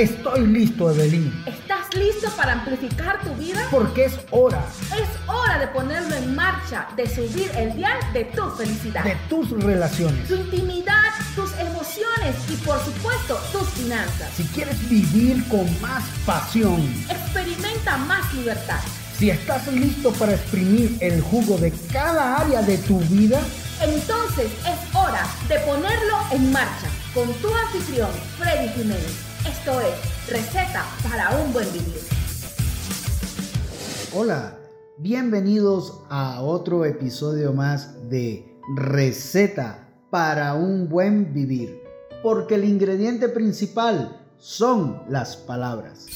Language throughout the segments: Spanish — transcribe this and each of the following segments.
Estoy listo, Evelyn. ¿Estás listo para amplificar tu vida? Porque es hora. Es hora de ponerlo en marcha, de subir el dial de tu felicidad. De tus relaciones. Tu intimidad, tus emociones y por supuesto tus finanzas. Si quieres vivir con más pasión. Experimenta más libertad. Si estás listo para exprimir el jugo de cada área de tu vida. Entonces es hora de ponerlo en marcha con tu anfitrión, Freddy Jiménez. Esto es Receta para un buen vivir. Hola, bienvenidos a otro episodio más de Receta para un buen vivir. Porque el ingrediente principal son las palabras.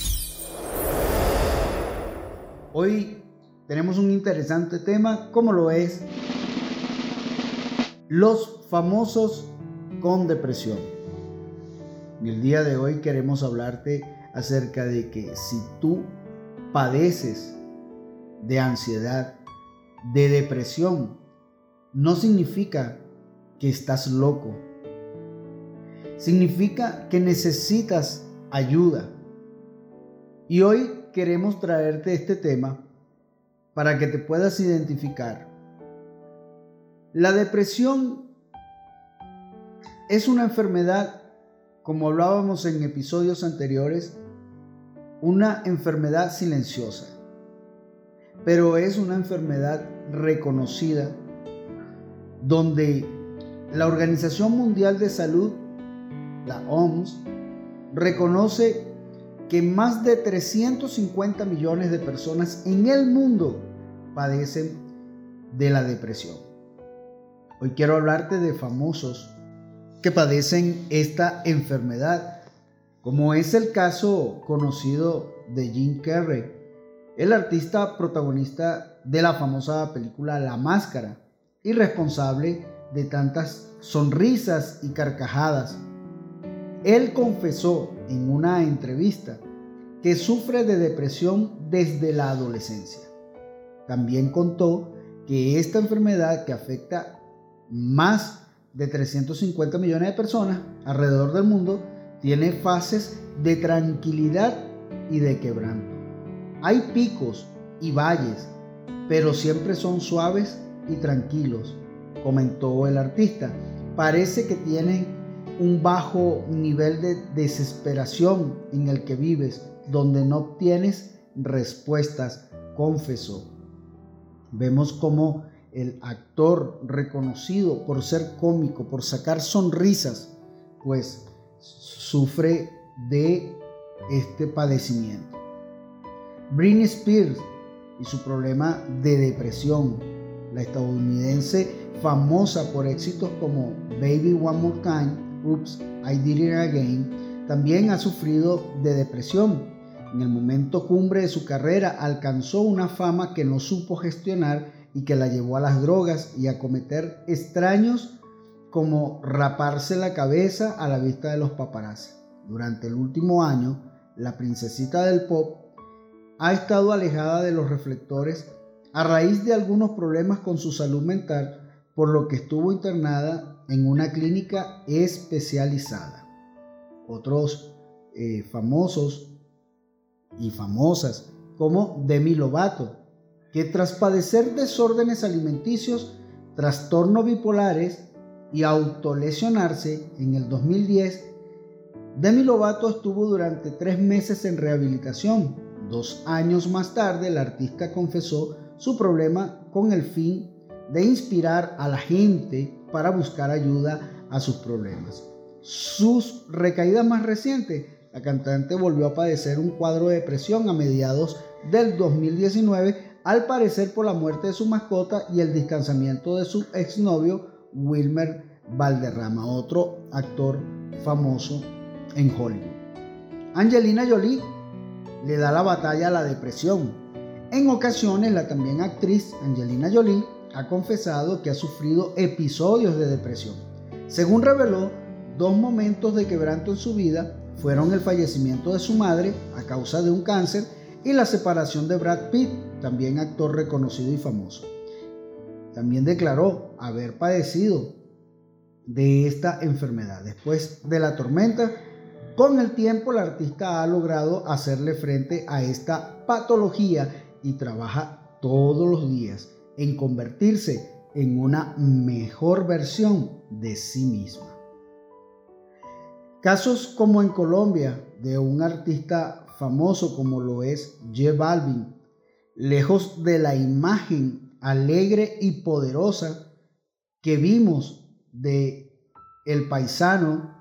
Hoy tenemos un interesante tema como lo es los famosos con depresión. Y el día de hoy queremos hablarte acerca de que si tú padeces de ansiedad, de depresión, no significa que estás loco. Significa que necesitas ayuda. Y hoy queremos traerte este tema para que te puedas identificar. La depresión es una enfermedad, como hablábamos en episodios anteriores, una enfermedad silenciosa, pero es una enfermedad reconocida donde la Organización Mundial de Salud, la OMS, reconoce que más de 350 millones de personas en el mundo padecen de la depresión. Hoy quiero hablarte de famosos que padecen esta enfermedad, como es el caso conocido de Jim Carrey, el artista protagonista de la famosa película La Máscara y responsable de tantas sonrisas y carcajadas. Él confesó en una entrevista que sufre de depresión desde la adolescencia. También contó que esta enfermedad que afecta más de 350 millones de personas alrededor del mundo tiene fases de tranquilidad y de quebranto. Hay picos y valles, pero siempre son suaves y tranquilos, comentó el artista. Parece que tienen un bajo nivel de desesperación en el que vives, donde no obtienes respuestas, confesó. Vemos cómo el actor reconocido por ser cómico, por sacar sonrisas, pues sufre de este padecimiento. Britney Spears y su problema de depresión, la estadounidense famosa por éxitos como Baby One More Time, Oops, I Did It Again, también ha sufrido de depresión. En el momento cumbre de su carrera alcanzó una fama que no supo gestionar y que la llevó a las drogas y a cometer extraños como raparse la cabeza a la vista de los paparazzi. Durante el último año, la princesita del pop ha estado alejada de los reflectores a raíz de algunos problemas con su salud mental, por lo que estuvo internada en una clínica especializada. Otros eh, famosos y famosas como Demi Lovato, que tras padecer desórdenes alimenticios, trastornos bipolares y autolesionarse en el 2010, Demi Lovato estuvo durante tres meses en rehabilitación. Dos años más tarde, el artista confesó su problema con el fin de inspirar a la gente para buscar ayuda a sus problemas. Sus recaídas más recientes, la cantante volvió a padecer un cuadro de depresión a mediados del 2019 al parecer por la muerte de su mascota y el descansamiento de su exnovio Wilmer Valderrama, otro actor famoso en Hollywood. Angelina Jolie le da la batalla a la depresión. En ocasiones la también actriz Angelina Jolie ha confesado que ha sufrido episodios de depresión. Según reveló, dos momentos de quebranto en su vida fueron el fallecimiento de su madre a causa de un cáncer y la separación de Brad Pitt, también actor reconocido y famoso. También declaró haber padecido de esta enfermedad. Después de la tormenta, Con el tiempo el artista ha logrado hacerle frente a esta patología y trabaja todos los días en convertirse en una mejor versión de sí misma. Casos como en Colombia de un artista famoso como lo es J Balvin, lejos de la imagen alegre y poderosa que vimos de el paisano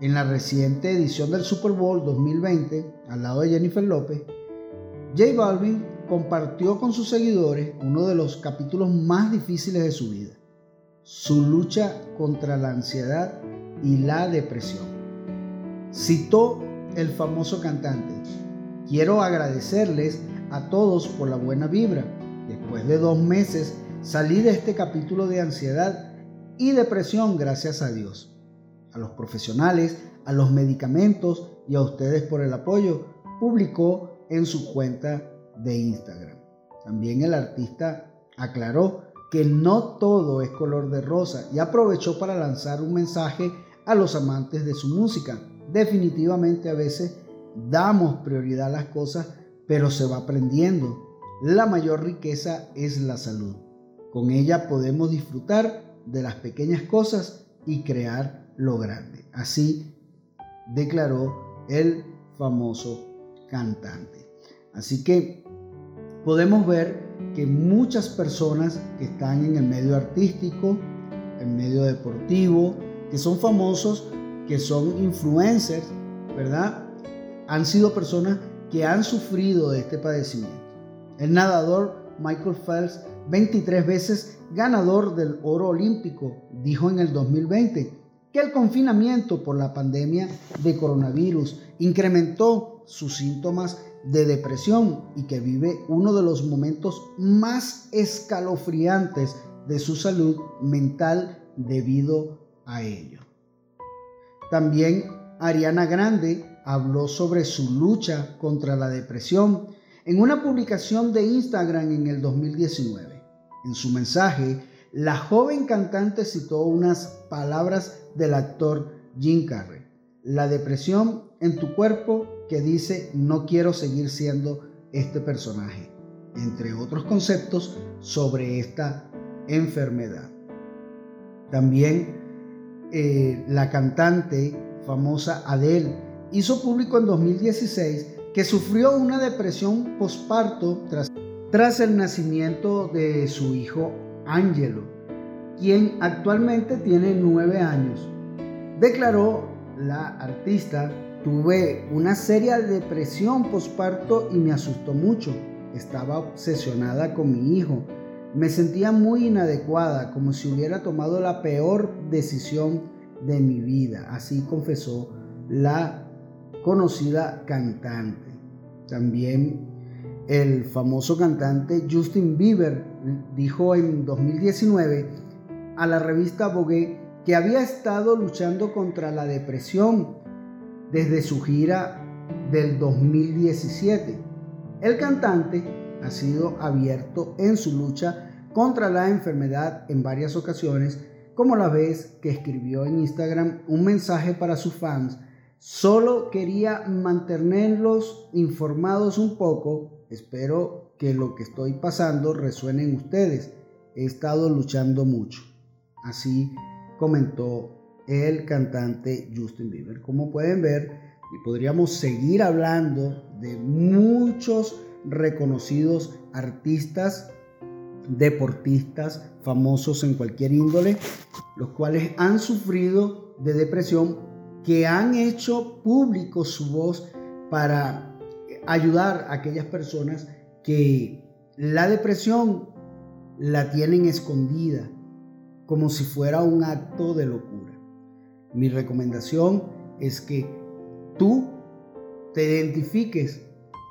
en la reciente edición del Super Bowl 2020, al lado de Jennifer López, J Balvin compartió con sus seguidores uno de los capítulos más difíciles de su vida, su lucha contra la ansiedad y la depresión. Citó el famoso cantante, quiero agradecerles a todos por la buena vibra. Después de dos meses salí de este capítulo de ansiedad y depresión gracias a Dios a los profesionales, a los medicamentos y a ustedes por el apoyo, publicó en su cuenta de Instagram. También el artista aclaró que no todo es color de rosa y aprovechó para lanzar un mensaje a los amantes de su música. Definitivamente a veces damos prioridad a las cosas, pero se va aprendiendo. La mayor riqueza es la salud. Con ella podemos disfrutar de las pequeñas cosas y crear lo grande. Así declaró el famoso cantante. Así que podemos ver que muchas personas que están en el medio artístico, en medio deportivo, que son famosos, que son influencers, ¿verdad? Han sido personas que han sufrido de este padecimiento. El nadador Michael Phelps, 23 veces ganador del oro olímpico, dijo en el 2020, que el confinamiento por la pandemia de coronavirus incrementó sus síntomas de depresión y que vive uno de los momentos más escalofriantes de su salud mental debido a ello. También Ariana Grande habló sobre su lucha contra la depresión en una publicación de Instagram en el 2019. En su mensaje, la joven cantante citó unas palabras del actor Jim Carrey. La depresión en tu cuerpo que dice no quiero seguir siendo este personaje, entre otros conceptos sobre esta enfermedad. También eh, la cantante famosa Adele hizo público en 2016 que sufrió una depresión posparto tras, tras el nacimiento de su hijo Angelo, quien actualmente tiene nueve años. Declaró la artista, tuve una seria depresión posparto y me asustó mucho. Estaba obsesionada con mi hijo. Me sentía muy inadecuada, como si hubiera tomado la peor decisión de mi vida. Así confesó la conocida cantante. También el famoso cantante Justin Bieber dijo en 2019 a la revista Vogue que había estado luchando contra la depresión desde su gira del 2017. El cantante ha sido abierto en su lucha contra la enfermedad en varias ocasiones, como la vez que escribió en Instagram un mensaje para sus fans. Solo quería mantenerlos informados un poco. Espero que lo que estoy pasando resuene en ustedes. He estado luchando mucho. Así comentó el cantante Justin Bieber. Como pueden ver, podríamos seguir hablando de muchos reconocidos artistas, deportistas, famosos en cualquier índole, los cuales han sufrido de depresión, que han hecho público su voz para ayudar a aquellas personas que la depresión la tienen escondida como si fuera un acto de locura. Mi recomendación es que tú te identifiques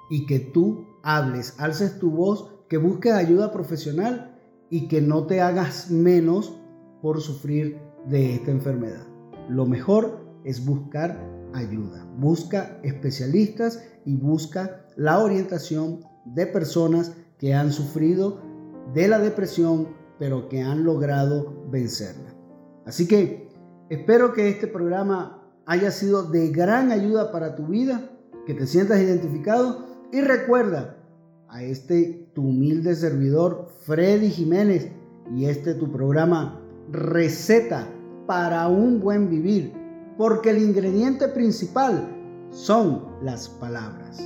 y que tú hables, alces tu voz, que busques ayuda profesional y que no te hagas menos por sufrir de esta enfermedad. Lo mejor es buscar ayuda. Busca especialistas y busca la orientación de personas que han sufrido de la depresión, pero que han logrado vencerla. Así que espero que este programa haya sido de gran ayuda para tu vida, que te sientas identificado y recuerda a este tu humilde servidor Freddy Jiménez y este tu programa Receta para un buen vivir, porque el ingrediente principal son las palabras.